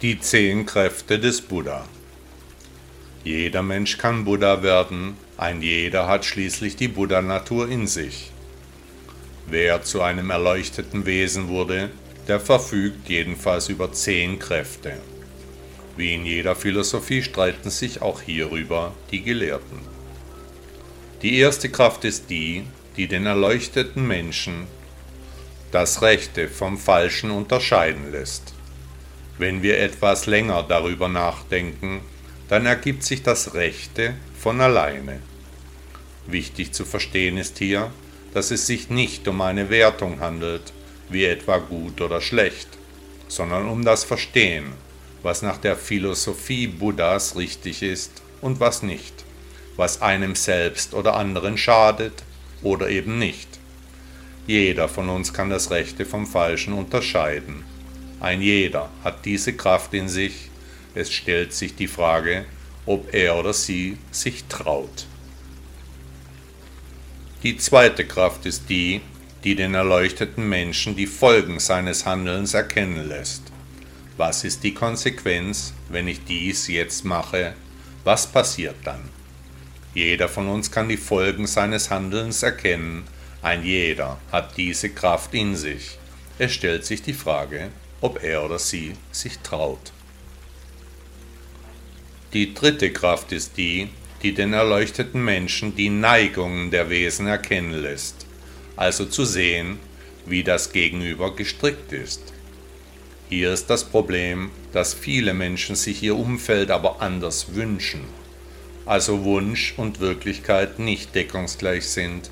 Die zehn Kräfte des Buddha. Jeder Mensch kann Buddha werden, ein jeder hat schließlich die Buddha-Natur in sich. Wer zu einem erleuchteten Wesen wurde, der verfügt jedenfalls über zehn Kräfte. Wie in jeder Philosophie streiten sich auch hierüber die Gelehrten. Die erste Kraft ist die, die den erleuchteten Menschen das Rechte vom Falschen unterscheiden lässt. Wenn wir etwas länger darüber nachdenken, dann ergibt sich das Rechte von alleine. Wichtig zu verstehen ist hier, dass es sich nicht um eine Wertung handelt, wie etwa gut oder schlecht, sondern um das Verstehen, was nach der Philosophie Buddhas richtig ist und was nicht, was einem selbst oder anderen schadet oder eben nicht. Jeder von uns kann das Rechte vom Falschen unterscheiden ein jeder hat diese Kraft in sich. Es stellt sich die Frage, ob er oder sie sich traut. Die zweite Kraft ist die, die den erleuchteten Menschen die Folgen seines Handelns erkennen lässt. Was ist die Konsequenz, wenn ich dies jetzt mache? Was passiert dann? Jeder von uns kann die Folgen seines Handelns erkennen. Ein jeder hat diese Kraft in sich. Es stellt sich die Frage, ob er oder sie sich traut. Die dritte Kraft ist die, die den erleuchteten Menschen die Neigungen der Wesen erkennen lässt, also zu sehen, wie das Gegenüber gestrickt ist. Hier ist das Problem, dass viele Menschen sich ihr Umfeld aber anders wünschen, also Wunsch und Wirklichkeit nicht deckungsgleich sind.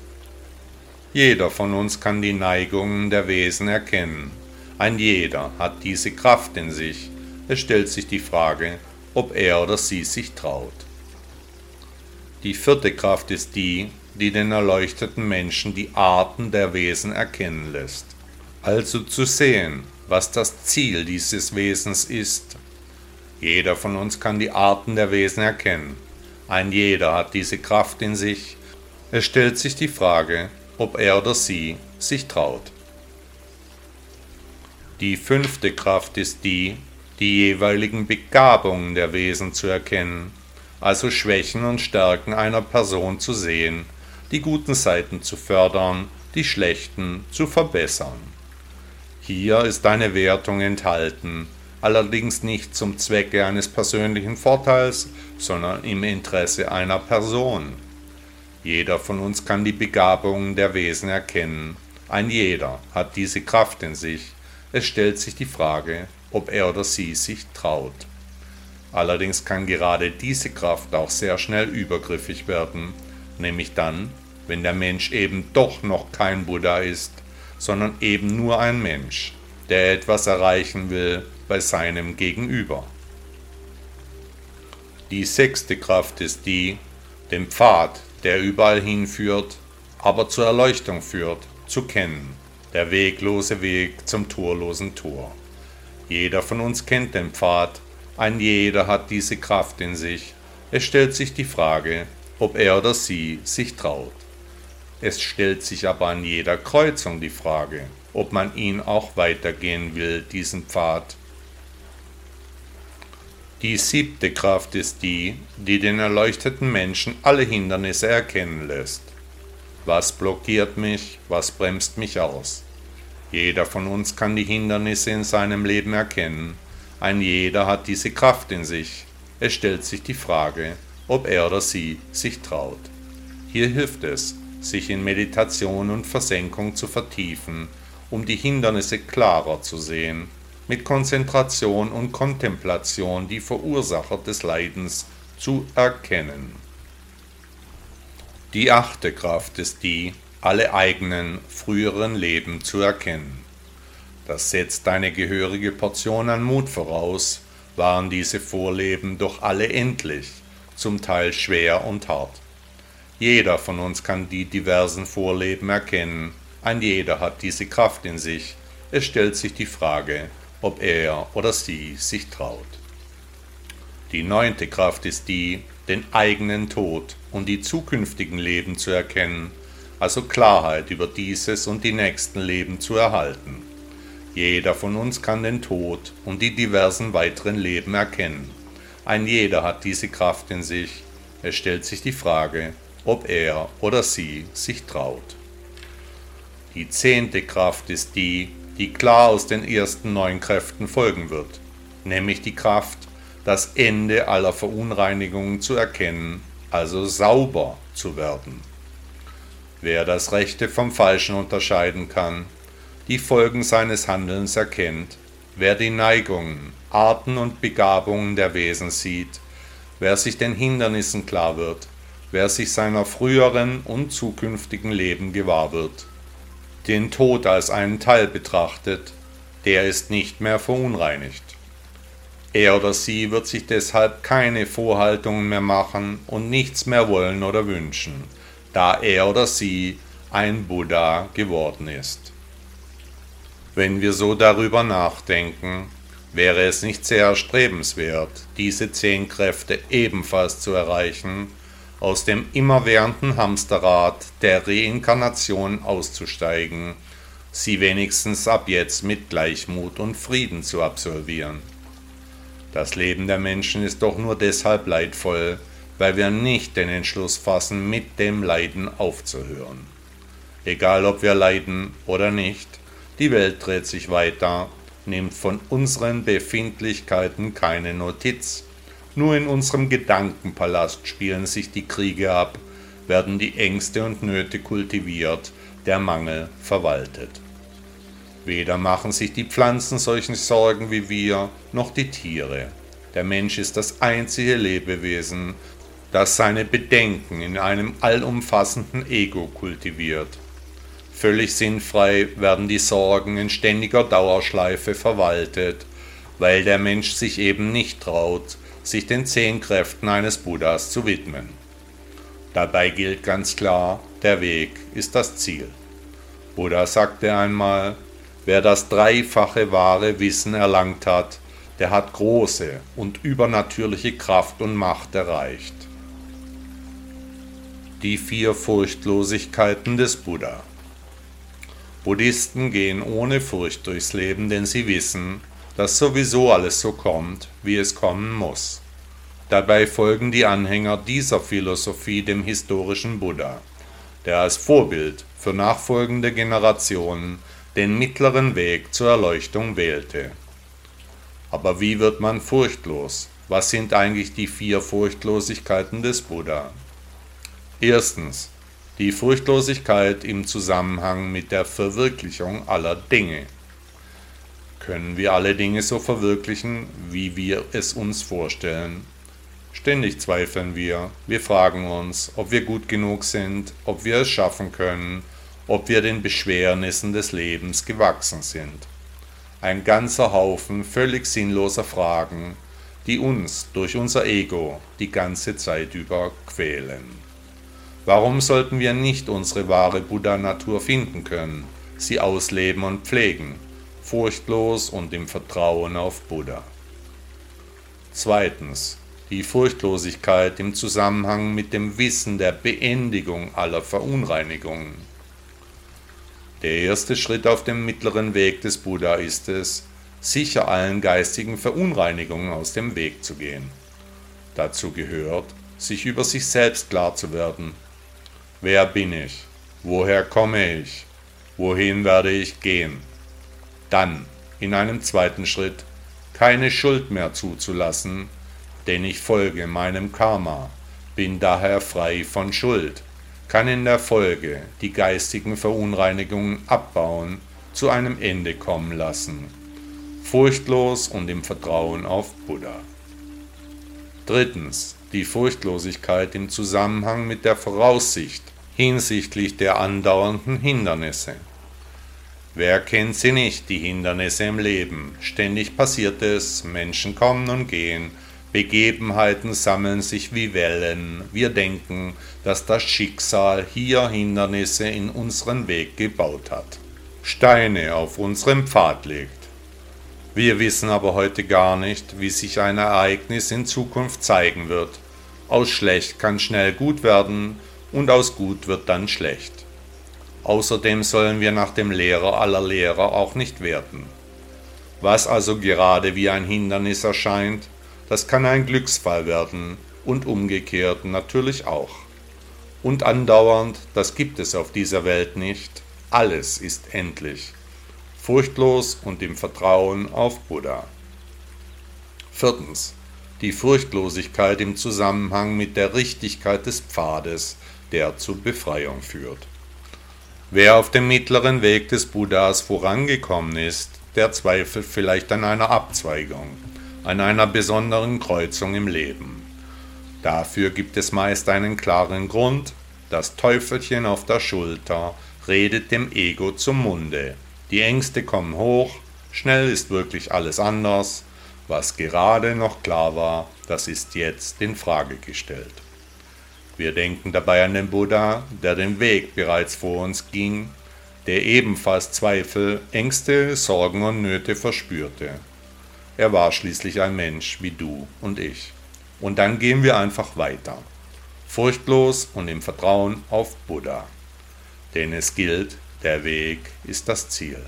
Jeder von uns kann die Neigungen der Wesen erkennen ein jeder hat diese Kraft in sich. Es stellt sich die Frage, ob er oder sie sich traut. Die vierte Kraft ist die, die den erleuchteten Menschen die Arten der Wesen erkennen lässt. Also zu sehen, was das Ziel dieses Wesens ist. Jeder von uns kann die Arten der Wesen erkennen. Ein jeder hat diese Kraft in sich. Es stellt sich die Frage, ob er oder sie sich traut. Die fünfte Kraft ist die, die jeweiligen Begabungen der Wesen zu erkennen, also Schwächen und Stärken einer Person zu sehen, die guten Seiten zu fördern, die schlechten zu verbessern. Hier ist eine Wertung enthalten, allerdings nicht zum Zwecke eines persönlichen Vorteils, sondern im Interesse einer Person. Jeder von uns kann die Begabungen der Wesen erkennen, ein jeder hat diese Kraft in sich, es stellt sich die Frage, ob er oder sie sich traut. Allerdings kann gerade diese Kraft auch sehr schnell übergriffig werden, nämlich dann, wenn der Mensch eben doch noch kein Buddha ist, sondern eben nur ein Mensch, der etwas erreichen will bei seinem Gegenüber. Die sechste Kraft ist die, den Pfad, der überall hinführt, aber zur Erleuchtung führt, zu kennen der weglose Weg zum torlosen Tor. Jeder von uns kennt den Pfad, ein jeder hat diese Kraft in sich. Es stellt sich die Frage, ob er oder sie sich traut. Es stellt sich aber an jeder Kreuzung die Frage, ob man ihn auch weitergehen will, diesen Pfad. Die siebte Kraft ist die, die den erleuchteten Menschen alle Hindernisse erkennen lässt. Was blockiert mich? Was bremst mich aus? Jeder von uns kann die Hindernisse in seinem Leben erkennen. Ein jeder hat diese Kraft in sich. Es stellt sich die Frage, ob er oder sie sich traut. Hier hilft es, sich in Meditation und Versenkung zu vertiefen, um die Hindernisse klarer zu sehen, mit Konzentration und Kontemplation die Verursacher des Leidens zu erkennen. Die achte Kraft ist die, alle eigenen früheren Leben zu erkennen. das setzt eine gehörige Portion an Mut voraus, waren diese Vorleben doch alle endlich, zum Teil schwer und hart. Jeder von uns kann die diversen Vorleben erkennen, ein jeder hat diese Kraft in sich, es stellt sich die Frage, ob er oder sie sich traut. Die neunte Kraft ist die, den eigenen Tod und die zukünftigen Leben zu erkennen, also Klarheit über dieses und die nächsten Leben zu erhalten. Jeder von uns kann den Tod und die diversen weiteren Leben erkennen. Ein jeder hat diese Kraft in sich. Es stellt sich die Frage, ob er oder sie sich traut. Die zehnte Kraft ist die, die klar aus den ersten neun Kräften folgen wird, nämlich die Kraft, das Ende aller Verunreinigungen zu erkennen, also sauber zu werden. Wer das Rechte vom Falschen unterscheiden kann, die Folgen seines Handelns erkennt, wer die Neigungen, Arten und Begabungen der Wesen sieht, wer sich den Hindernissen klar wird, wer sich seiner früheren und zukünftigen Leben gewahr wird, den Tod als einen Teil betrachtet, der ist nicht mehr verunreinigt. Er oder sie wird sich deshalb keine Vorhaltungen mehr machen und nichts mehr wollen oder wünschen, da er oder sie ein Buddha geworden ist. Wenn wir so darüber nachdenken, wäre es nicht sehr erstrebenswert, diese zehn Kräfte ebenfalls zu erreichen, aus dem immerwährenden Hamsterrad der Reinkarnation auszusteigen, sie wenigstens ab jetzt mit Gleichmut und Frieden zu absolvieren. Das Leben der Menschen ist doch nur deshalb leidvoll, weil wir nicht den Entschluss fassen, mit dem Leiden aufzuhören. Egal ob wir leiden oder nicht, die Welt dreht sich weiter, nimmt von unseren Befindlichkeiten keine Notiz. Nur in unserem Gedankenpalast spielen sich die Kriege ab, werden die Ängste und Nöte kultiviert, der Mangel verwaltet. Weder machen sich die Pflanzen solchen Sorgen wie wir, noch die Tiere. Der Mensch ist das einzige Lebewesen, das seine Bedenken in einem allumfassenden Ego kultiviert. Völlig sinnfrei werden die Sorgen in ständiger Dauerschleife verwaltet, weil der Mensch sich eben nicht traut, sich den zehn Kräften eines Buddhas zu widmen. Dabei gilt ganz klar, der Weg ist das Ziel. Buddha sagte einmal, Wer das dreifache wahre Wissen erlangt hat, der hat große und übernatürliche Kraft und Macht erreicht. Die vier Furchtlosigkeiten des Buddha. Buddhisten gehen ohne Furcht durchs Leben, denn sie wissen, dass sowieso alles so kommt, wie es kommen muss. Dabei folgen die Anhänger dieser Philosophie dem historischen Buddha, der als Vorbild für nachfolgende Generationen den mittleren Weg zur Erleuchtung wählte. Aber wie wird man furchtlos? Was sind eigentlich die vier Furchtlosigkeiten des Buddha? Erstens die Furchtlosigkeit im Zusammenhang mit der Verwirklichung aller Dinge. Können wir alle Dinge so verwirklichen, wie wir es uns vorstellen? Ständig zweifeln wir, wir fragen uns, ob wir gut genug sind, ob wir es schaffen können, ob wir den Beschwernissen des Lebens gewachsen sind. Ein ganzer Haufen völlig sinnloser Fragen, die uns durch unser Ego die ganze Zeit über quälen. Warum sollten wir nicht unsere wahre Buddha-Natur finden können, sie ausleben und pflegen, furchtlos und im Vertrauen auf Buddha? Zweitens. Die Furchtlosigkeit im Zusammenhang mit dem Wissen der Beendigung aller Verunreinigungen. Der erste Schritt auf dem mittleren Weg des Buddha ist es, sicher allen geistigen Verunreinigungen aus dem Weg zu gehen. Dazu gehört, sich über sich selbst klar zu werden. Wer bin ich? Woher komme ich? Wohin werde ich gehen? Dann, in einem zweiten Schritt, keine Schuld mehr zuzulassen, denn ich folge meinem Karma, bin daher frei von Schuld kann in der Folge die geistigen Verunreinigungen abbauen, zu einem Ende kommen lassen, furchtlos und im Vertrauen auf Buddha. Drittens. Die Furchtlosigkeit im Zusammenhang mit der Voraussicht hinsichtlich der andauernden Hindernisse. Wer kennt sie nicht, die Hindernisse im Leben? Ständig passiert es, Menschen kommen und gehen, Begebenheiten sammeln sich wie Wellen. Wir denken, dass das Schicksal hier Hindernisse in unseren Weg gebaut hat, Steine auf unserem Pfad legt. Wir wissen aber heute gar nicht, wie sich ein Ereignis in Zukunft zeigen wird. Aus schlecht kann schnell gut werden und aus gut wird dann schlecht. Außerdem sollen wir nach dem Lehrer aller Lehrer auch nicht werten. Was also gerade wie ein Hindernis erscheint, das kann ein Glücksfall werden und umgekehrt natürlich auch. Und andauernd, das gibt es auf dieser Welt nicht, alles ist endlich. Furchtlos und im Vertrauen auf Buddha. Viertens. Die Furchtlosigkeit im Zusammenhang mit der Richtigkeit des Pfades, der zur Befreiung führt. Wer auf dem mittleren Weg des Buddhas vorangekommen ist, der zweifelt vielleicht an einer Abzweigung, an einer besonderen Kreuzung im Leben. Dafür gibt es meist einen klaren Grund, das Teufelchen auf der Schulter redet dem Ego zum Munde, die Ängste kommen hoch, schnell ist wirklich alles anders, was gerade noch klar war, das ist jetzt in Frage gestellt. Wir denken dabei an den Buddha, der den Weg bereits vor uns ging, der ebenfalls Zweifel, Ängste, Sorgen und Nöte verspürte. Er war schließlich ein Mensch wie du und ich. Und dann gehen wir einfach weiter, furchtlos und im Vertrauen auf Buddha. Denn es gilt, der Weg ist das Ziel.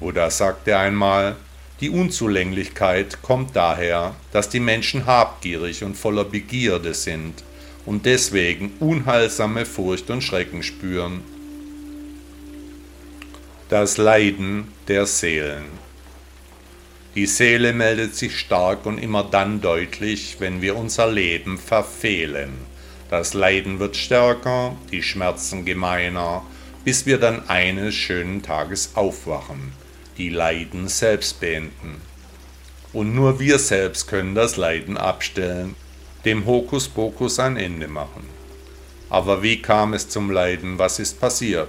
Buddha sagte einmal, die Unzulänglichkeit kommt daher, dass die Menschen habgierig und voller Begierde sind und deswegen unheilsame Furcht und Schrecken spüren. Das Leiden der Seelen. Die Seele meldet sich stark und immer dann deutlich, wenn wir unser Leben verfehlen. Das Leiden wird stärker, die Schmerzen gemeiner, bis wir dann eines schönen Tages aufwachen, die Leiden selbst beenden. Und nur wir selbst können das Leiden abstellen dem Hokuspokus ein Ende machen. Aber wie kam es zum Leiden? Was ist passiert?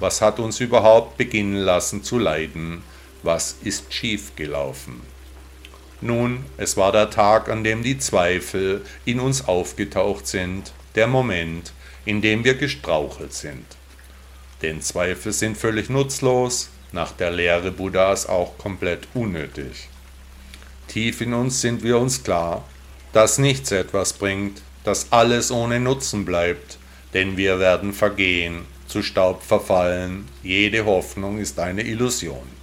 Was hat uns überhaupt beginnen lassen zu leiden? Was ist schiefgelaufen? Nun, es war der Tag, an dem die Zweifel in uns aufgetaucht sind, der Moment, in dem wir gestrauchelt sind. Denn Zweifel sind völlig nutzlos, nach der Lehre Buddhas auch komplett unnötig. Tief in uns sind wir uns klar, dass nichts etwas bringt, dass alles ohne Nutzen bleibt, denn wir werden vergehen, zu Staub verfallen, jede Hoffnung ist eine Illusion.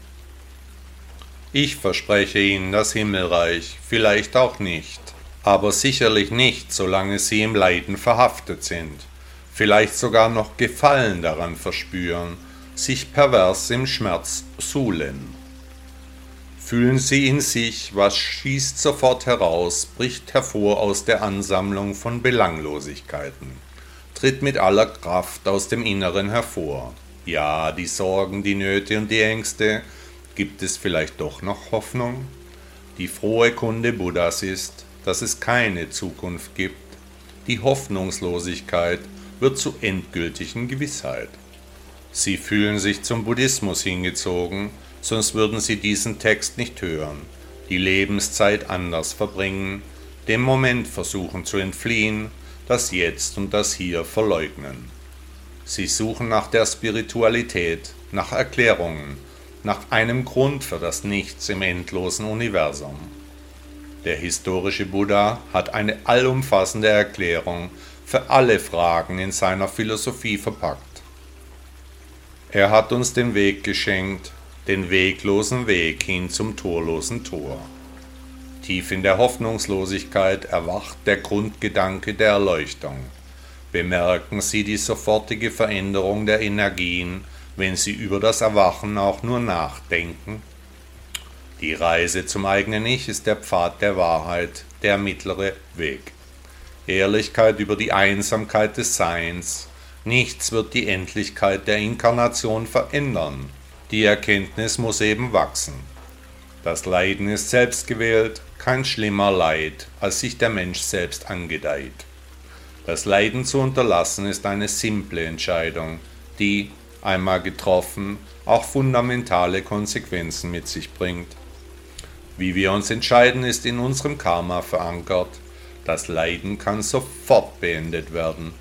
Ich verspreche Ihnen das Himmelreich, vielleicht auch nicht, aber sicherlich nicht, solange Sie im Leiden verhaftet sind, vielleicht sogar noch Gefallen daran verspüren, sich pervers im Schmerz suhlen. Fühlen Sie in sich, was schießt sofort heraus, bricht hervor aus der Ansammlung von Belanglosigkeiten, tritt mit aller Kraft aus dem Inneren hervor. Ja, die Sorgen, die Nöte und die Ängste, gibt es vielleicht doch noch Hoffnung? Die frohe Kunde Buddhas ist, dass es keine Zukunft gibt. Die Hoffnungslosigkeit wird zu endgültigen Gewissheit. Sie fühlen sich zum Buddhismus hingezogen, sonst würden sie diesen Text nicht hören, die Lebenszeit anders verbringen, dem Moment versuchen zu entfliehen, das Jetzt und das Hier verleugnen. Sie suchen nach der Spiritualität, nach Erklärungen, nach einem Grund für das Nichts im endlosen Universum. Der historische Buddha hat eine allumfassende Erklärung für alle Fragen in seiner Philosophie verpackt. Er hat uns den Weg geschenkt, den weglosen Weg hin zum torlosen Tor. Tief in der Hoffnungslosigkeit erwacht der Grundgedanke der Erleuchtung. Bemerken Sie die sofortige Veränderung der Energien, wenn Sie über das Erwachen auch nur nachdenken? Die Reise zum eigenen Ich ist der Pfad der Wahrheit, der mittlere Weg. Ehrlichkeit über die Einsamkeit des Seins. Nichts wird die Endlichkeit der Inkarnation verändern. Die Erkenntnis muss eben wachsen. Das Leiden ist selbstgewählt, kein schlimmer Leid, als sich der Mensch selbst angedeiht. Das Leiden zu unterlassen ist eine simple Entscheidung, die, einmal getroffen, auch fundamentale Konsequenzen mit sich bringt. Wie wir uns entscheiden, ist in unserem Karma verankert. Das Leiden kann sofort beendet werden.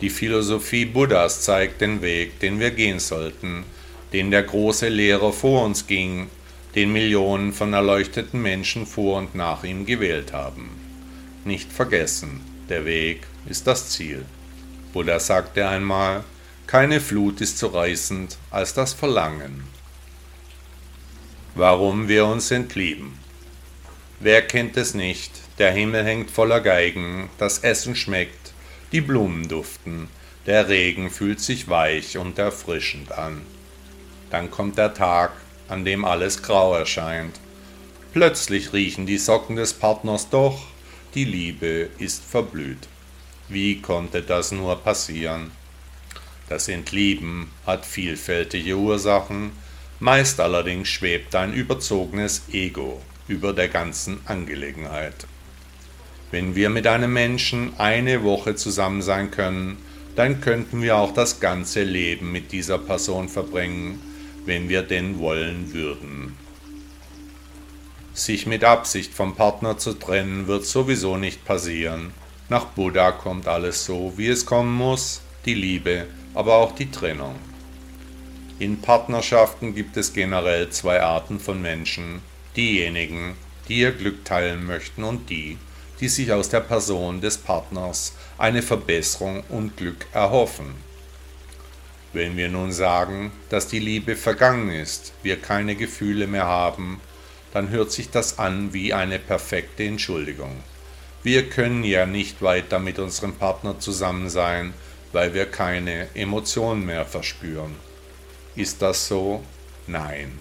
Die Philosophie Buddhas zeigt den Weg, den wir gehen sollten, den der große Lehrer vor uns ging, den Millionen von erleuchteten Menschen vor und nach ihm gewählt haben. Nicht vergessen, der Weg ist das Ziel. Buddha sagte einmal, keine Flut ist so reißend als das Verlangen. Warum wir uns entlieben. Wer kennt es nicht? Der Himmel hängt voller Geigen, das Essen schmeckt, die Blumen duften, der Regen fühlt sich weich und erfrischend an. Dann kommt der Tag, an dem alles grau erscheint. Plötzlich riechen die Socken des Partners doch, die Liebe ist verblüht. Wie konnte das nur passieren? Das Entlieben hat vielfältige Ursachen, meist allerdings schwebt ein überzogenes Ego über der ganzen Angelegenheit. Wenn wir mit einem Menschen eine Woche zusammen sein können, dann könnten wir auch das ganze Leben mit dieser Person verbringen, wenn wir denn wollen würden. Sich mit Absicht vom Partner zu trennen, wird sowieso nicht passieren. Nach Buddha kommt alles so, wie es kommen muss, die Liebe, aber auch die Trennung. In Partnerschaften gibt es generell zwei Arten von Menschen, diejenigen, die ihr Glück teilen möchten und die, die sich aus der Person des Partners eine Verbesserung und Glück erhoffen. Wenn wir nun sagen, dass die Liebe vergangen ist, wir keine Gefühle mehr haben, dann hört sich das an wie eine perfekte Entschuldigung. Wir können ja nicht weiter mit unserem Partner zusammen sein, weil wir keine Emotionen mehr verspüren. Ist das so? Nein.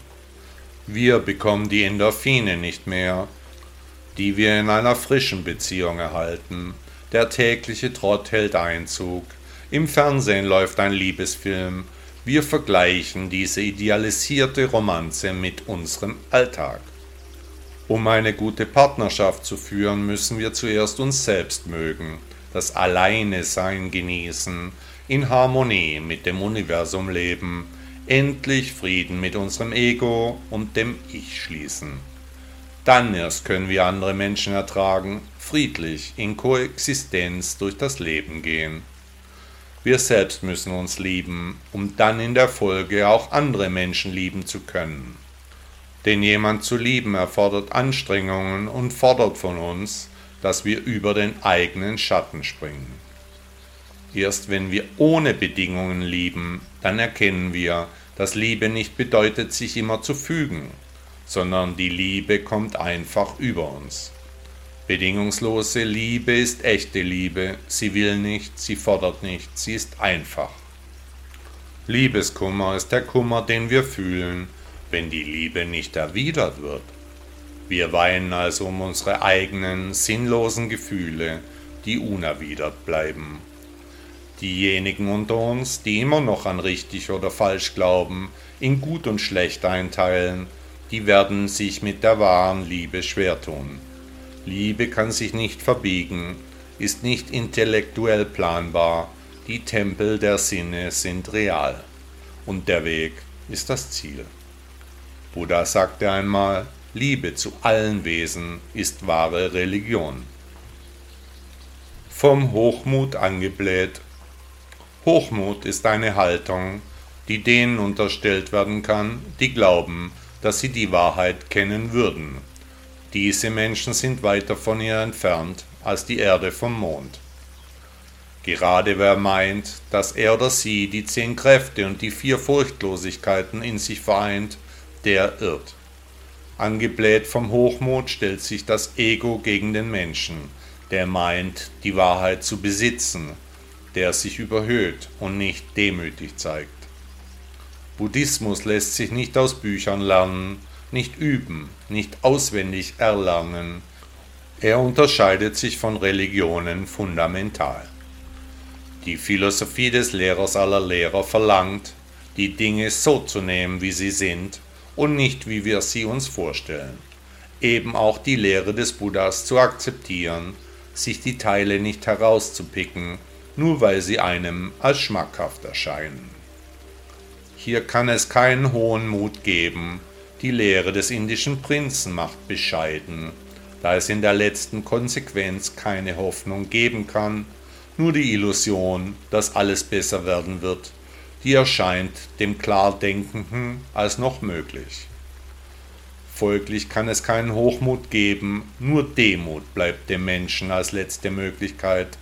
Wir bekommen die Endorphine nicht mehr, die wir in einer frischen Beziehung erhalten. Der tägliche Trott hält Einzug. Im Fernsehen läuft ein Liebesfilm. Wir vergleichen diese idealisierte Romanze mit unserem Alltag. Um eine gute Partnerschaft zu führen, müssen wir zuerst uns selbst mögen, das Alleine Sein genießen, in Harmonie mit dem Universum leben, endlich Frieden mit unserem Ego und dem Ich schließen. Dann erst können wir andere Menschen ertragen, friedlich in Koexistenz durch das Leben gehen. Wir selbst müssen uns lieben, um dann in der Folge auch andere Menschen lieben zu können. Denn jemand zu lieben erfordert Anstrengungen und fordert von uns, dass wir über den eigenen Schatten springen. Erst wenn wir ohne Bedingungen lieben, dann erkennen wir, dass Liebe nicht bedeutet, sich immer zu fügen, sondern die Liebe kommt einfach über uns. Bedingungslose Liebe ist echte Liebe, sie will nicht, sie fordert nicht, sie ist einfach. Liebeskummer ist der Kummer, den wir fühlen, wenn die Liebe nicht erwidert wird. Wir weinen also um unsere eigenen sinnlosen Gefühle, die unerwidert bleiben. Diejenigen unter uns, die immer noch an richtig oder falsch glauben, in gut und schlecht einteilen, die werden sich mit der wahren Liebe schwer tun. Liebe kann sich nicht verbiegen, ist nicht intellektuell planbar, die Tempel der Sinne sind real und der Weg ist das Ziel. Buddha sagte einmal, Liebe zu allen Wesen ist wahre Religion. Vom Hochmut angebläht. Hochmut ist eine Haltung, die denen unterstellt werden kann, die glauben, dass sie die Wahrheit kennen würden. Diese Menschen sind weiter von ihr entfernt als die Erde vom Mond. Gerade wer meint, dass er oder sie die zehn Kräfte und die vier Furchtlosigkeiten in sich vereint, der irrt. Angebläht vom Hochmut stellt sich das Ego gegen den Menschen, der meint, die Wahrheit zu besitzen, der sich überhöht und nicht demütig zeigt. Buddhismus lässt sich nicht aus Büchern lernen, nicht üben, nicht auswendig erlernen. Er unterscheidet sich von Religionen fundamental. Die Philosophie des Lehrers aller Lehrer verlangt, die Dinge so zu nehmen, wie sie sind und nicht, wie wir sie uns vorstellen. Eben auch die Lehre des Buddhas zu akzeptieren, sich die Teile nicht herauszupicken, nur weil sie einem als schmackhaft erscheinen. Hier kann es keinen hohen Mut geben. Die Lehre des indischen Prinzen macht bescheiden, da es in der letzten Konsequenz keine Hoffnung geben kann, nur die Illusion, dass alles besser werden wird, die erscheint dem Klardenkenden als noch möglich. Folglich kann es keinen Hochmut geben, nur Demut bleibt dem Menschen als letzte Möglichkeit.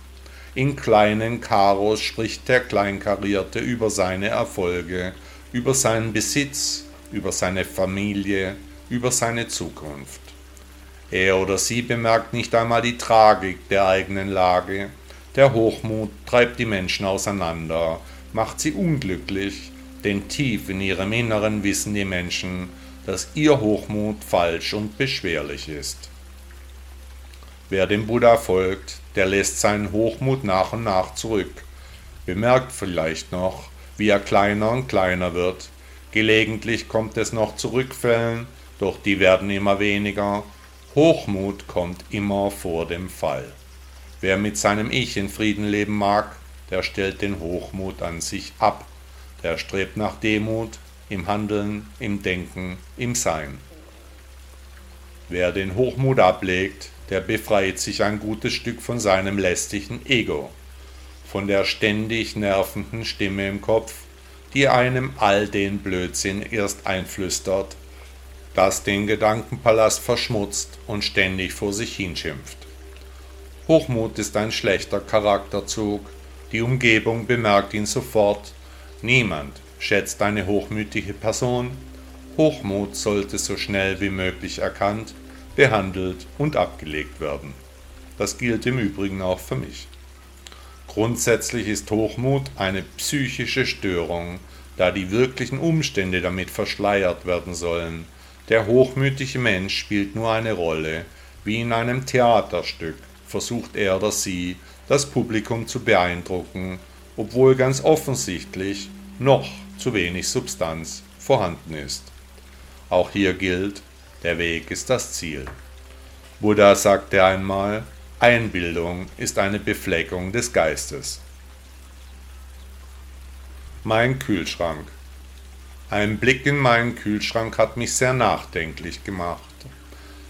In kleinen Karos spricht der Kleinkarierte über seine Erfolge, über seinen Besitz, über seine Familie, über seine Zukunft. Er oder sie bemerkt nicht einmal die Tragik der eigenen Lage. Der Hochmut treibt die Menschen auseinander, macht sie unglücklich, denn tief in ihrem Inneren wissen die Menschen, dass ihr Hochmut falsch und beschwerlich ist. Wer dem Buddha folgt, der lässt seinen Hochmut nach und nach zurück, bemerkt vielleicht noch, wie er kleiner und kleiner wird. Gelegentlich kommt es noch zu Rückfällen, doch die werden immer weniger. Hochmut kommt immer vor dem Fall. Wer mit seinem Ich in Frieden leben mag, der stellt den Hochmut an sich ab, der strebt nach Demut, im Handeln, im Denken, im Sein. Wer den Hochmut ablegt, der befreit sich ein gutes Stück von seinem lästigen Ego, von der ständig nervenden Stimme im Kopf, die einem all den Blödsinn erst einflüstert, das den Gedankenpalast verschmutzt und ständig vor sich hinschimpft. Hochmut ist ein schlechter Charakterzug, die Umgebung bemerkt ihn sofort, niemand schätzt eine hochmütige Person. Hochmut sollte so schnell wie möglich erkannt, behandelt und abgelegt werden. Das gilt im Übrigen auch für mich. Grundsätzlich ist Hochmut eine psychische Störung, da die wirklichen Umstände damit verschleiert werden sollen. Der hochmütige Mensch spielt nur eine Rolle, wie in einem Theaterstück versucht er oder sie, das Publikum zu beeindrucken, obwohl ganz offensichtlich noch zu wenig Substanz vorhanden ist. Auch hier gilt, der Weg ist das Ziel. Buddha sagte einmal, Einbildung ist eine Befleckung des Geistes. Mein Kühlschrank. Ein Blick in meinen Kühlschrank hat mich sehr nachdenklich gemacht.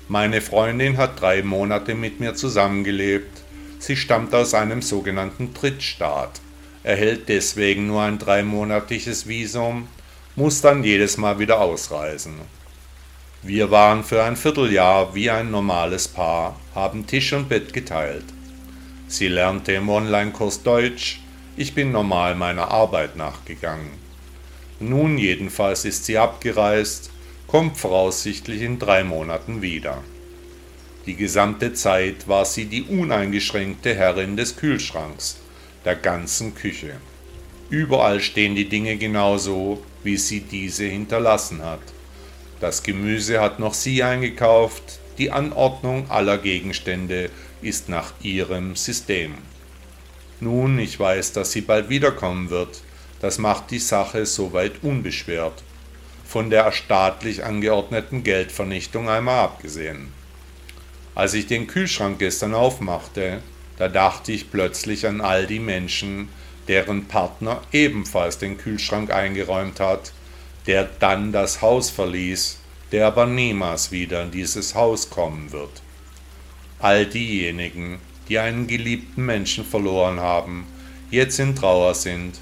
Meine Freundin hat drei Monate mit mir zusammengelebt. Sie stammt aus einem sogenannten Drittstaat erhält deswegen nur ein dreimonatiges Visum, muss dann jedes Mal wieder ausreisen. Wir waren für ein Vierteljahr wie ein normales Paar, haben Tisch und Bett geteilt. Sie lernte im Online-Kurs Deutsch, ich bin normal meiner Arbeit nachgegangen. Nun jedenfalls ist sie abgereist, kommt voraussichtlich in drei Monaten wieder. Die gesamte Zeit war sie die uneingeschränkte Herrin des Kühlschranks, der ganzen Küche. Überall stehen die Dinge genauso, wie sie diese hinterlassen hat. Das Gemüse hat noch sie eingekauft, die Anordnung aller Gegenstände ist nach ihrem System. Nun, ich weiß, dass sie bald wiederkommen wird, das macht die Sache soweit unbeschwert, von der staatlich angeordneten Geldvernichtung einmal abgesehen. Als ich den Kühlschrank gestern aufmachte, da dachte ich plötzlich an all die Menschen, deren Partner ebenfalls den Kühlschrank eingeräumt hat, der dann das Haus verließ, der aber niemals wieder in dieses Haus kommen wird. All diejenigen, die einen geliebten Menschen verloren haben, jetzt in Trauer sind,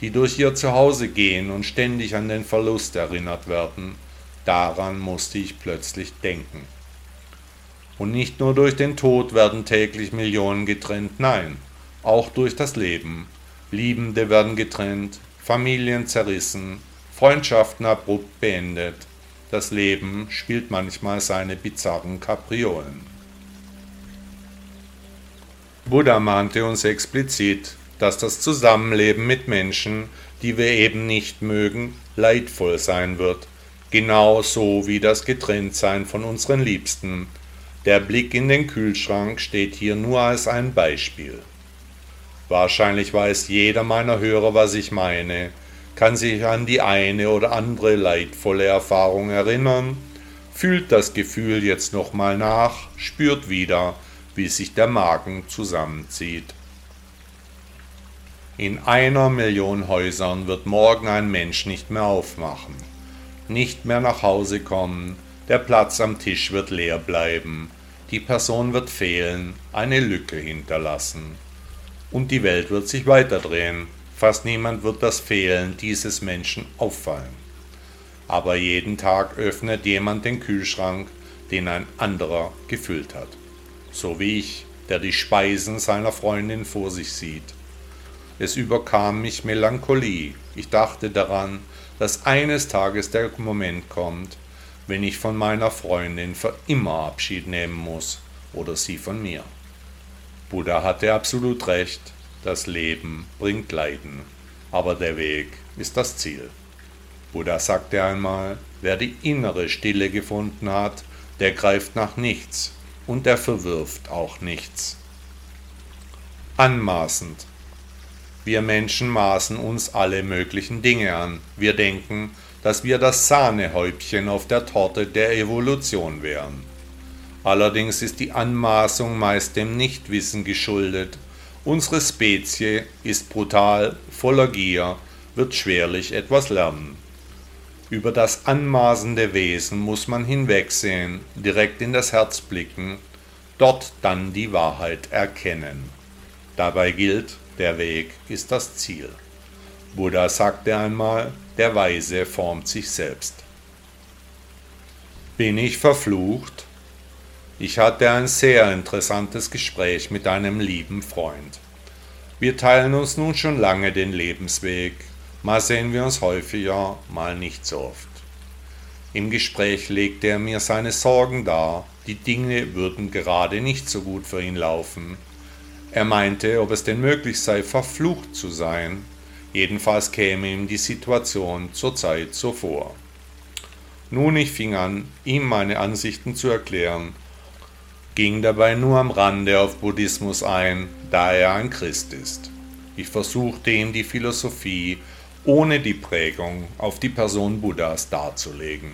die durch ihr Zuhause gehen und ständig an den Verlust erinnert werden, daran musste ich plötzlich denken. Und nicht nur durch den Tod werden täglich Millionen getrennt, nein, auch durch das Leben. Liebende werden getrennt, Familien zerrissen, Freundschaften abrupt beendet. Das Leben spielt manchmal seine bizarren Kapriolen. Buddha mahnte uns explizit, dass das Zusammenleben mit Menschen, die wir eben nicht mögen, leidvoll sein wird, genauso wie das Getrenntsein von unseren Liebsten, der Blick in den Kühlschrank steht hier nur als ein Beispiel. Wahrscheinlich weiß jeder meiner Hörer, was ich meine, kann sich an die eine oder andere leidvolle Erfahrung erinnern, fühlt das Gefühl jetzt nochmal nach, spürt wieder, wie sich der Magen zusammenzieht. In einer Million Häusern wird morgen ein Mensch nicht mehr aufmachen, nicht mehr nach Hause kommen, der Platz am Tisch wird leer bleiben, die Person wird fehlen, eine Lücke hinterlassen. Und die Welt wird sich weiterdrehen, fast niemand wird das Fehlen dieses Menschen auffallen. Aber jeden Tag öffnet jemand den Kühlschrank, den ein anderer gefüllt hat, so wie ich, der die Speisen seiner Freundin vor sich sieht es überkam mich Melancholie. Ich dachte daran, dass eines Tages der Moment kommt, wenn ich von meiner Freundin für immer Abschied nehmen muss oder sie von mir. Buddha hatte absolut recht, das Leben bringt Leiden, aber der Weg ist das Ziel. Buddha sagte einmal, wer die innere Stille gefunden hat, der greift nach nichts und der verwirft auch nichts. Anmaßend wir Menschen maßen uns alle möglichen Dinge an. Wir denken, dass wir das Sahnehäubchen auf der Torte der Evolution wären. Allerdings ist die Anmaßung meist dem Nichtwissen geschuldet. Unsere Spezie ist brutal, voller Gier, wird schwerlich etwas lernen. Über das anmaßende Wesen muss man hinwegsehen, direkt in das Herz blicken, dort dann die Wahrheit erkennen. Dabei gilt, der Weg ist das Ziel. Buddha sagte einmal, der Weise formt sich selbst. Bin ich verflucht? Ich hatte ein sehr interessantes Gespräch mit einem lieben Freund. Wir teilen uns nun schon lange den Lebensweg, mal sehen wir uns häufiger, mal nicht so oft. Im Gespräch legte er mir seine Sorgen dar, die Dinge würden gerade nicht so gut für ihn laufen, er meinte, ob es denn möglich sei, verflucht zu sein. Jedenfalls käme ihm die Situation zurzeit so vor. Nun, ich fing an, ihm meine Ansichten zu erklären, ging dabei nur am Rande auf Buddhismus ein, da er ein Christ ist. Ich versuchte ihm die Philosophie ohne die Prägung auf die Person Buddhas darzulegen.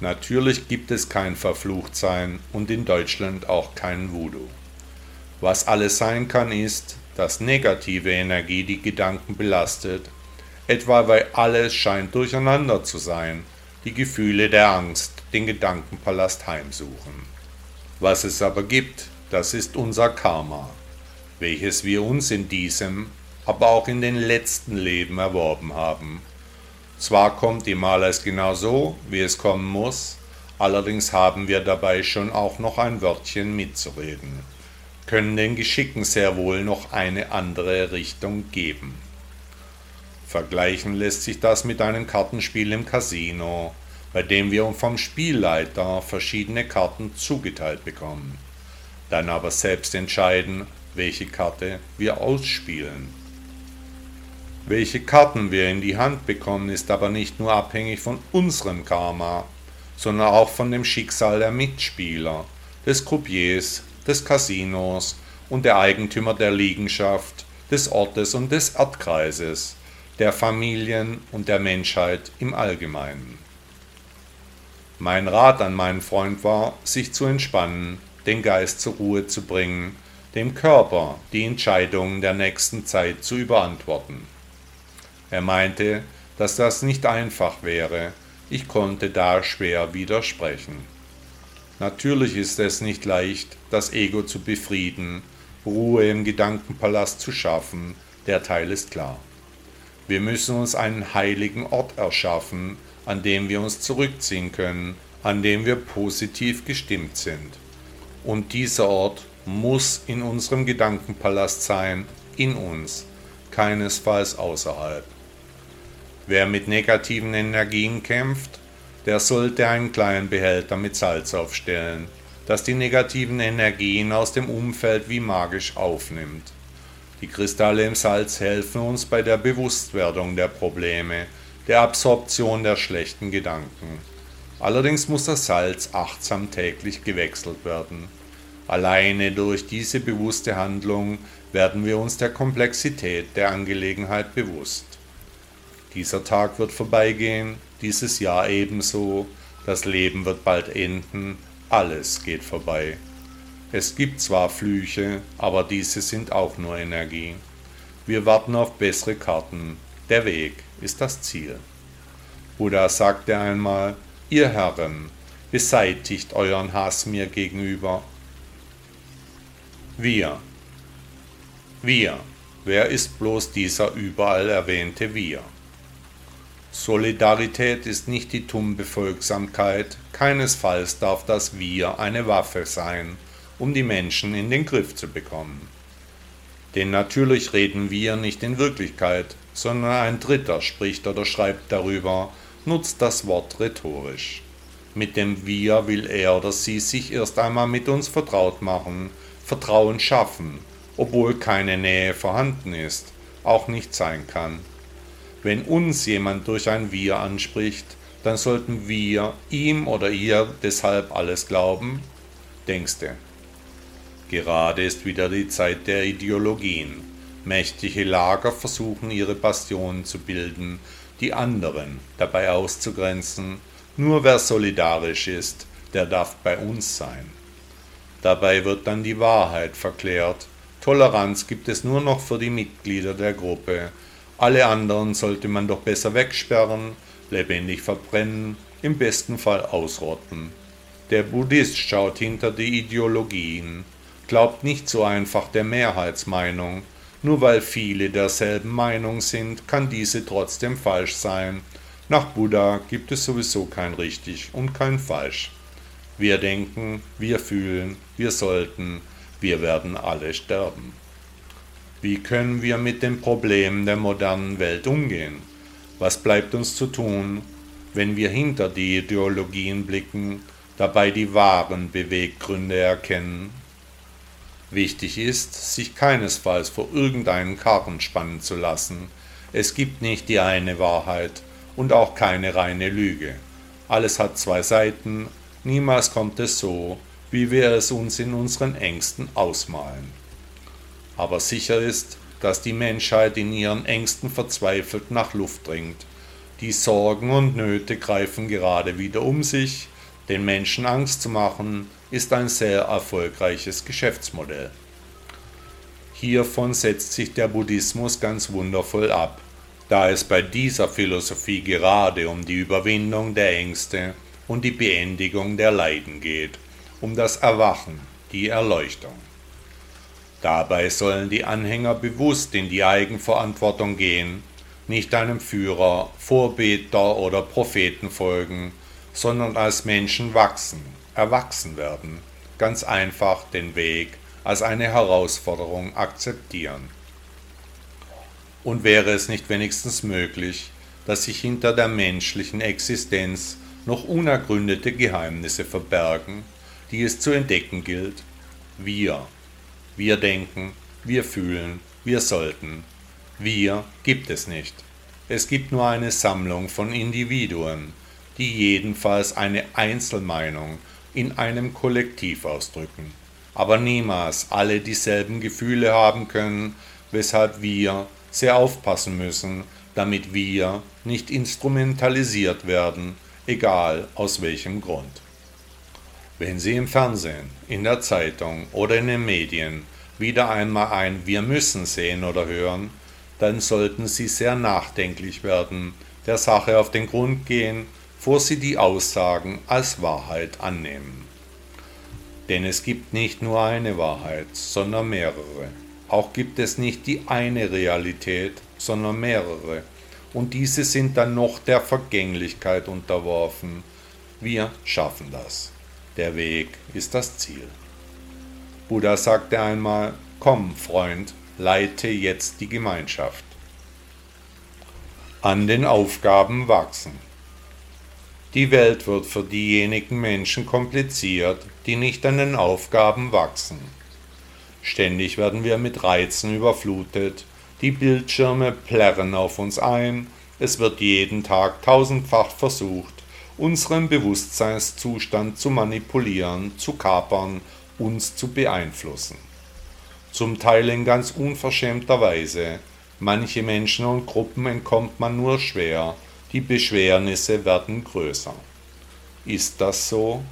Natürlich gibt es kein Verfluchtsein und in Deutschland auch kein Voodoo. Was alles sein kann, ist, dass negative Energie die Gedanken belastet, etwa weil alles scheint durcheinander zu sein, die Gefühle der Angst den Gedankenpalast heimsuchen. Was es aber gibt, das ist unser Karma, welches wir uns in diesem, aber auch in den letzten Leben erworben haben. Zwar kommt immer alles genau so, wie es kommen muss, allerdings haben wir dabei schon auch noch ein Wörtchen mitzureden können den Geschicken sehr wohl noch eine andere Richtung geben. Vergleichen lässt sich das mit einem Kartenspiel im Casino, bei dem wir vom Spielleiter verschiedene Karten zugeteilt bekommen, dann aber selbst entscheiden, welche Karte wir ausspielen. Welche Karten wir in die Hand bekommen, ist aber nicht nur abhängig von unserem Karma, sondern auch von dem Schicksal der Mitspieler, des Croupiers, des Casinos und der Eigentümer der Liegenschaft, des Ortes und des Erdkreises, der Familien und der Menschheit im Allgemeinen. Mein Rat an meinen Freund war, sich zu entspannen, den Geist zur Ruhe zu bringen, dem Körper die Entscheidungen der nächsten Zeit zu überantworten. Er meinte, dass das nicht einfach wäre, ich konnte da schwer widersprechen. Natürlich ist es nicht leicht, das Ego zu befrieden, Ruhe im Gedankenpalast zu schaffen, der Teil ist klar. Wir müssen uns einen heiligen Ort erschaffen, an dem wir uns zurückziehen können, an dem wir positiv gestimmt sind. Und dieser Ort muss in unserem Gedankenpalast sein, in uns, keinesfalls außerhalb. Wer mit negativen Energien kämpft, der sollte einen kleinen Behälter mit Salz aufstellen, das die negativen Energien aus dem Umfeld wie magisch aufnimmt. Die Kristalle im Salz helfen uns bei der Bewusstwerdung der Probleme, der Absorption der schlechten Gedanken. Allerdings muss das Salz achtsam täglich gewechselt werden. Alleine durch diese bewusste Handlung werden wir uns der Komplexität der Angelegenheit bewusst. Dieser Tag wird vorbeigehen, dieses Jahr ebenso, das Leben wird bald enden, alles geht vorbei. Es gibt zwar Flüche, aber diese sind auch nur Energie. Wir warten auf bessere Karten. Der Weg ist das Ziel. Buddha sagte einmal, ihr Herren, beseitigt euren Hass mir gegenüber. Wir. Wir. Wer ist bloß dieser überall erwähnte Wir? Solidarität ist nicht die tumbe Folgsamkeit, keinesfalls darf das Wir eine Waffe sein, um die Menschen in den Griff zu bekommen. Denn natürlich reden wir nicht in Wirklichkeit, sondern ein Dritter spricht oder schreibt darüber, nutzt das Wort rhetorisch. Mit dem Wir will er oder sie sich erst einmal mit uns vertraut machen, Vertrauen schaffen, obwohl keine Nähe vorhanden ist, auch nicht sein kann. Wenn uns jemand durch ein Wir anspricht, dann sollten wir ihm oder ihr deshalb alles glauben? Denkst du? Gerade ist wieder die Zeit der Ideologien. Mächtige Lager versuchen ihre Bastionen zu bilden, die anderen dabei auszugrenzen. Nur wer solidarisch ist, der darf bei uns sein. Dabei wird dann die Wahrheit verklärt. Toleranz gibt es nur noch für die Mitglieder der Gruppe, alle anderen sollte man doch besser wegsperren, lebendig verbrennen, im besten Fall ausrotten. Der Buddhist schaut hinter die Ideologien, glaubt nicht so einfach der Mehrheitsmeinung. Nur weil viele derselben Meinung sind, kann diese trotzdem falsch sein. Nach Buddha gibt es sowieso kein richtig und kein falsch. Wir denken, wir fühlen, wir sollten, wir werden alle sterben. Wie können wir mit den Problemen der modernen Welt umgehen? Was bleibt uns zu tun, wenn wir hinter die Ideologien blicken, dabei die wahren Beweggründe erkennen? Wichtig ist, sich keinesfalls vor irgendeinen Karren spannen zu lassen. Es gibt nicht die eine Wahrheit und auch keine reine Lüge. Alles hat zwei Seiten, niemals kommt es so, wie wir es uns in unseren Ängsten ausmalen aber sicher ist, dass die Menschheit in ihren Ängsten verzweifelt nach Luft dringt. Die Sorgen und Nöte greifen gerade wieder um sich, den Menschen Angst zu machen, ist ein sehr erfolgreiches Geschäftsmodell. Hiervon setzt sich der Buddhismus ganz wundervoll ab, da es bei dieser Philosophie gerade um die Überwindung der Ängste und die Beendigung der Leiden geht, um das Erwachen, die Erleuchtung. Dabei sollen die Anhänger bewusst in die Eigenverantwortung gehen, nicht einem Führer, Vorbeter oder Propheten folgen, sondern als Menschen wachsen, erwachsen werden, ganz einfach den Weg als eine Herausforderung akzeptieren. Und wäre es nicht wenigstens möglich, dass sich hinter der menschlichen Existenz noch unergründete Geheimnisse verbergen, die es zu entdecken gilt? Wir, wir denken, wir fühlen, wir sollten. Wir gibt es nicht. Es gibt nur eine Sammlung von Individuen, die jedenfalls eine Einzelmeinung in einem Kollektiv ausdrücken, aber niemals alle dieselben Gefühle haben können, weshalb wir sehr aufpassen müssen, damit wir nicht instrumentalisiert werden, egal aus welchem Grund. Wenn Sie im Fernsehen, in der Zeitung oder in den Medien wieder einmal ein Wir müssen sehen oder hören, dann sollten Sie sehr nachdenklich werden, der Sache auf den Grund gehen, bevor Sie die Aussagen als Wahrheit annehmen. Denn es gibt nicht nur eine Wahrheit, sondern mehrere. Auch gibt es nicht die eine Realität, sondern mehrere. Und diese sind dann noch der Vergänglichkeit unterworfen. Wir schaffen das. Der Weg ist das Ziel. Buddha sagte einmal, Komm, Freund, leite jetzt die Gemeinschaft. An den Aufgaben wachsen. Die Welt wird für diejenigen Menschen kompliziert, die nicht an den Aufgaben wachsen. Ständig werden wir mit Reizen überflutet, die Bildschirme plärren auf uns ein, es wird jeden Tag tausendfach versucht, unseren Bewusstseinszustand zu manipulieren, zu kapern, uns zu beeinflussen. Zum Teil in ganz unverschämter Weise. Manche Menschen und Gruppen entkommt man nur schwer, die Beschwernisse werden größer. Ist das so?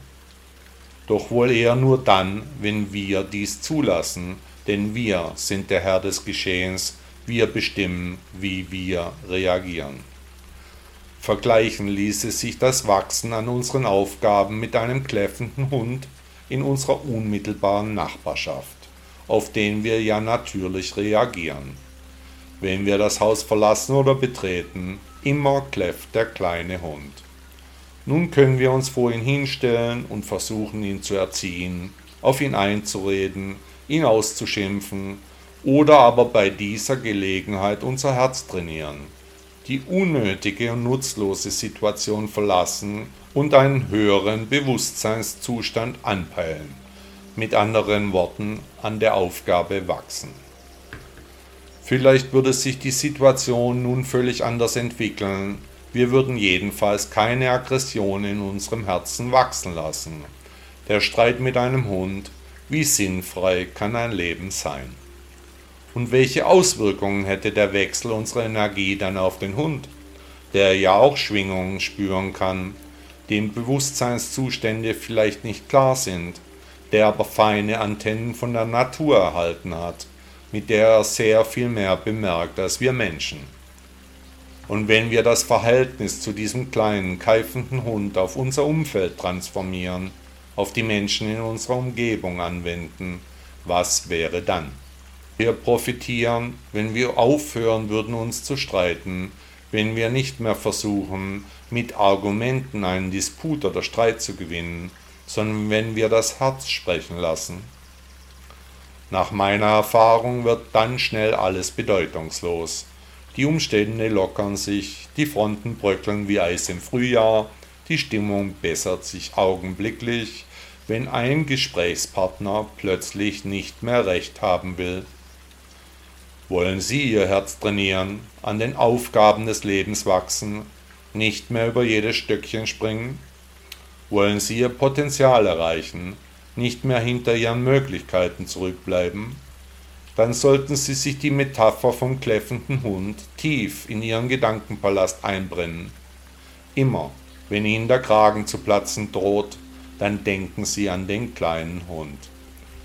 Doch wohl eher nur dann, wenn wir dies zulassen, denn wir sind der Herr des Geschehens, Wir bestimmen, wie wir reagieren. Vergleichen ließe sich das Wachsen an unseren Aufgaben mit einem kläffenden Hund in unserer unmittelbaren Nachbarschaft, auf den wir ja natürlich reagieren. Wenn wir das Haus verlassen oder betreten, immer kläfft der kleine Hund. Nun können wir uns vor ihn hinstellen und versuchen, ihn zu erziehen, auf ihn einzureden, ihn auszuschimpfen oder aber bei dieser Gelegenheit unser Herz trainieren, die unnötige und nutzlose Situation verlassen und einen höheren Bewusstseinszustand anpeilen, mit anderen Worten an der Aufgabe wachsen. Vielleicht würde sich die Situation nun völlig anders entwickeln, wir würden jedenfalls keine Aggression in unserem Herzen wachsen lassen. Der Streit mit einem Hund, wie sinnfrei kann ein Leben sein? Und welche Auswirkungen hätte der Wechsel unserer Energie dann auf den Hund, der ja auch Schwingungen spüren kann, dem Bewusstseinszustände vielleicht nicht klar sind, der aber feine Antennen von der Natur erhalten hat, mit der er sehr viel mehr bemerkt als wir Menschen. Und wenn wir das Verhältnis zu diesem kleinen, keifenden Hund auf unser Umfeld transformieren, auf die Menschen in unserer Umgebung anwenden, was wäre dann? Wir profitieren, wenn wir aufhören würden, uns zu streiten, wenn wir nicht mehr versuchen, mit Argumenten einen Disput oder Streit zu gewinnen, sondern wenn wir das Herz sprechen lassen. Nach meiner Erfahrung wird dann schnell alles bedeutungslos. Die Umstände lockern sich, die Fronten bröckeln wie Eis im Frühjahr, die Stimmung bessert sich augenblicklich, wenn ein Gesprächspartner plötzlich nicht mehr recht haben will. Wollen Sie Ihr Herz trainieren, an den Aufgaben des Lebens wachsen, nicht mehr über jedes Stöckchen springen? Wollen Sie Ihr Potenzial erreichen, nicht mehr hinter Ihren Möglichkeiten zurückbleiben? dann sollten Sie sich die Metapher vom kläffenden Hund tief in Ihren Gedankenpalast einbrennen. Immer, wenn Ihnen der Kragen zu platzen droht, dann denken Sie an den kleinen Hund.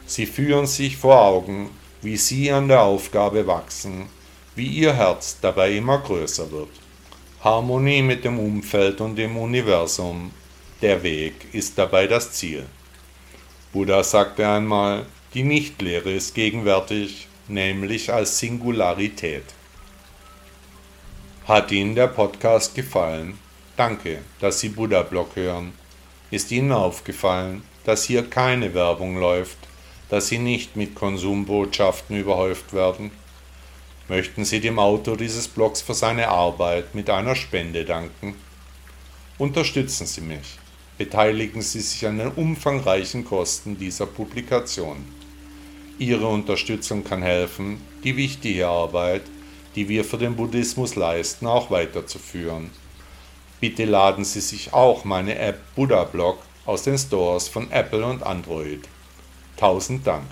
Sie führen sich vor Augen, wie Sie an der Aufgabe wachsen, wie Ihr Herz dabei immer größer wird. Harmonie mit dem Umfeld und dem Universum, der Weg ist dabei das Ziel. Buddha sagte einmal, die Nichtlehre ist gegenwärtig, nämlich als Singularität. Hat Ihnen der Podcast gefallen? Danke, dass Sie Buddha Blog hören. Ist Ihnen aufgefallen, dass hier keine Werbung läuft, dass Sie nicht mit Konsumbotschaften überhäuft werden? Möchten Sie dem Autor dieses Blogs für seine Arbeit mit einer Spende danken? Unterstützen Sie mich. Beteiligen Sie sich an den umfangreichen Kosten dieser Publikation. Ihre Unterstützung kann helfen, die wichtige Arbeit, die wir für den Buddhismus leisten, auch weiterzuführen. Bitte laden Sie sich auch meine App Buddha Blog aus den Stores von Apple und Android. Tausend Dank.